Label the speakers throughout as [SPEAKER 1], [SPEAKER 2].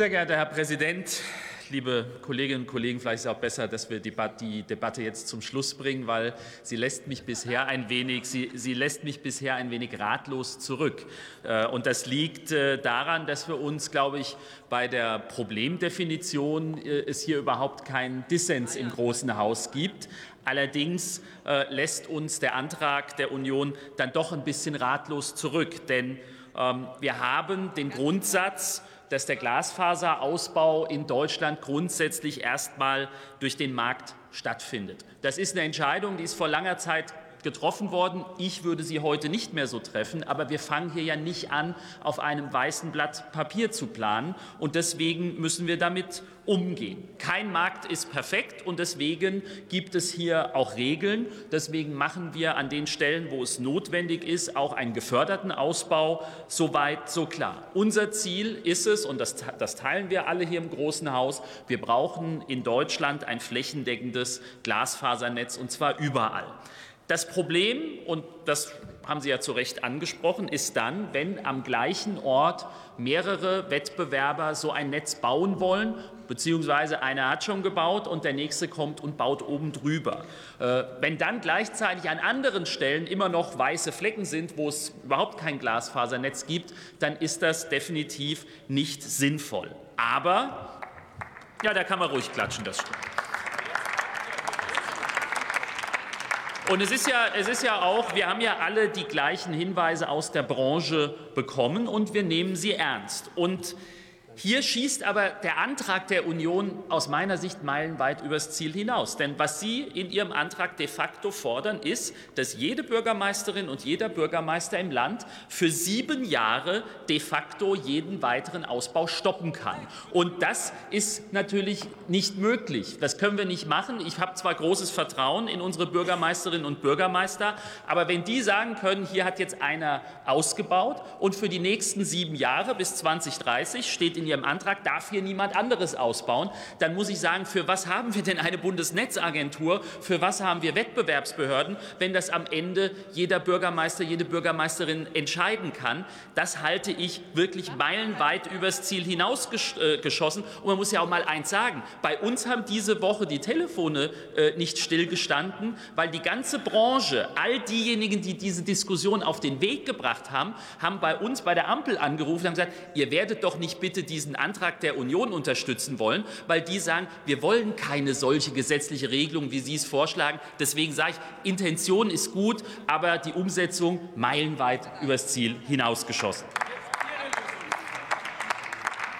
[SPEAKER 1] Sehr geehrter Herr Präsident, liebe Kolleginnen und Kollegen, vielleicht ist es auch besser, dass wir die Debatte jetzt zum Schluss bringen, weil sie lässt mich bisher ein wenig, sie, sie lässt mich bisher ein wenig ratlos zurück. Äh, und das liegt äh, daran, dass wir uns, glaube ich, bei der Problemdefinition äh, es hier überhaupt keinen Dissens im Großen Haus gibt. Allerdings lässt uns der Antrag der Union dann doch ein bisschen ratlos zurück, denn ähm, wir haben den Grundsatz, dass der Glasfaserausbau in Deutschland grundsätzlich erst einmal durch den Markt stattfindet. Das ist eine Entscheidung, die ist vor langer Zeit getroffen worden. Ich würde sie heute nicht mehr so treffen, aber wir fangen hier ja nicht an, auf einem weißen Blatt Papier zu planen. Und deswegen müssen wir damit umgehen. Kein Markt ist perfekt und deswegen gibt es hier auch Regeln. Deswegen machen wir an den Stellen, wo es notwendig ist, auch einen geförderten Ausbau. So weit, so klar. Unser Ziel ist es, und das, das teilen wir alle hier im Großen Haus, wir brauchen in Deutschland ein flächendeckendes Glasfasernetz und zwar überall. Das Problem, und das haben Sie ja zu Recht angesprochen, ist dann, wenn am gleichen Ort mehrere Wettbewerber so ein Netz bauen wollen, beziehungsweise einer hat schon gebaut und der nächste kommt und baut oben drüber. Äh, wenn dann gleichzeitig an anderen Stellen immer noch weiße Flecken sind, wo es überhaupt kein Glasfasernetz gibt, dann ist das definitiv nicht sinnvoll. Aber, ja, da kann man ruhig klatschen, das stimmt. Und es ist, ja, es ist ja auch, wir haben ja alle die gleichen Hinweise aus der Branche bekommen und wir nehmen sie ernst. Und hier schießt aber der Antrag der Union aus meiner Sicht meilenweit übers Ziel hinaus. Denn was Sie in Ihrem Antrag de facto fordern, ist, dass jede Bürgermeisterin und jeder Bürgermeister im Land für sieben Jahre de facto jeden weiteren Ausbau stoppen kann. Und das ist natürlich nicht möglich. Das können wir nicht machen. Ich habe zwar großes Vertrauen in unsere Bürgermeisterinnen und Bürgermeister, aber wenn die sagen können, hier hat jetzt einer ausgebaut und für die nächsten sieben Jahre bis 2030 steht in Ihrem Antrag, darf hier niemand anderes ausbauen. Dann muss ich sagen, für was haben wir denn eine Bundesnetzagentur? Für was haben wir Wettbewerbsbehörden, wenn das am Ende jeder Bürgermeister, jede Bürgermeisterin entscheiden kann? Das halte ich wirklich meilenweit übers Ziel hinausgeschossen. Äh, Und man muss ja auch mal eins sagen. Bei uns haben diese Woche die Telefone äh, nicht stillgestanden, weil die ganze Branche, all diejenigen, die diese Diskussion auf den Weg gebracht haben, haben bei uns bei der Ampel angerufen und haben gesagt, ihr werdet doch nicht bitte diesen Antrag der Union unterstützen wollen, weil die sagen, wir wollen keine solche gesetzliche Regelung, wie Sie es vorschlagen. Deswegen sage ich, Intention ist gut, aber die Umsetzung meilenweit übers Ziel hinausgeschossen.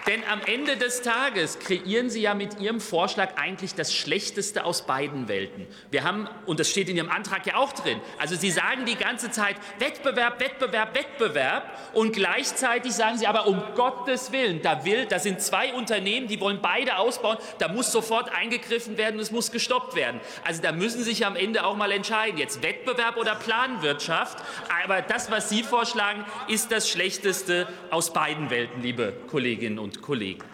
[SPEAKER 1] Denn am Ende des Tages kreieren Sie ja mit Ihrem Vorschlag eigentlich das Schlechteste aus beiden Welten. Wir haben, und das steht in Ihrem Antrag ja auch drin, also Sie sagen die ganze Zeit Wettbewerb, Wettbewerb, Wettbewerb und gleichzeitig sagen Sie aber um Gottes Willen, da, will, da sind zwei Unternehmen, die wollen beide ausbauen, da muss sofort eingegriffen werden und es muss gestoppt werden. Also da müssen Sie sich am Ende auch mal entscheiden, jetzt Wettbewerb oder Planwirtschaft. Aber das, was Sie vorschlagen, ist das Schlechteste aus beiden Welten, liebe Kolleginnen und Kollegen.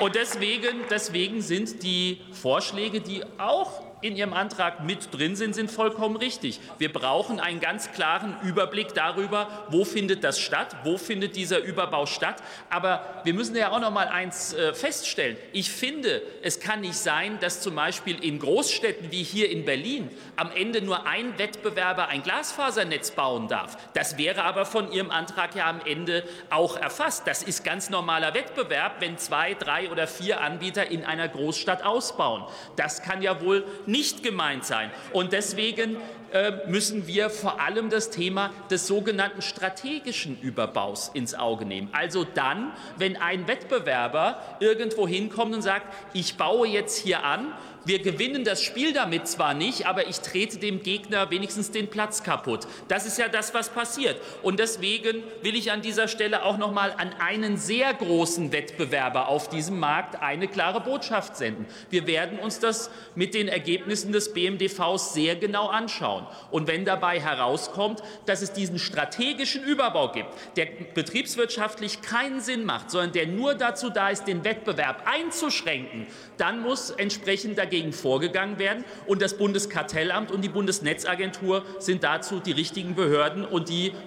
[SPEAKER 1] Und deswegen, deswegen sind die Vorschläge, die auch in Ihrem Antrag mit drin sind, sind vollkommen richtig. Wir brauchen einen ganz klaren Überblick darüber, wo findet das statt, wo findet dieser Überbau statt. Aber wir müssen ja auch noch mal eins äh, feststellen. Ich finde, es kann nicht sein, dass zum Beispiel in Großstädten wie hier in Berlin am Ende nur ein Wettbewerber ein Glasfasernetz bauen darf. Das wäre aber von Ihrem Antrag ja am Ende auch erfasst. Das ist ganz normaler Wettbewerb, wenn zwei, drei oder vier Anbieter in einer Großstadt ausbauen. Das kann ja wohl nicht gemeint sein. Und deswegen müssen wir vor allem das Thema des sogenannten strategischen Überbaus ins Auge nehmen. Also dann, wenn ein Wettbewerber irgendwo hinkommt und sagt, ich baue jetzt hier an, wir gewinnen das Spiel damit zwar nicht, aber ich trete dem Gegner wenigstens den Platz kaputt. Das ist ja das, was passiert. Und deswegen will ich an dieser Stelle auch noch mal an einen sehr großen Wettbewerber auf diesem Markt eine klare Botschaft senden. Wir werden uns das mit den Ergebnissen des BMDVs sehr genau anschauen. Und wenn dabei herauskommt, dass es diesen strategischen Überbau gibt, der betriebswirtschaftlich keinen Sinn macht, sondern der nur dazu da ist, den Wettbewerb einzuschränken, dann muss entsprechend dagegen dagegen vorgegangen werden. Und das Bundeskartellamt und die Bundesnetzagentur sind dazu die richtigen Behörden und die werden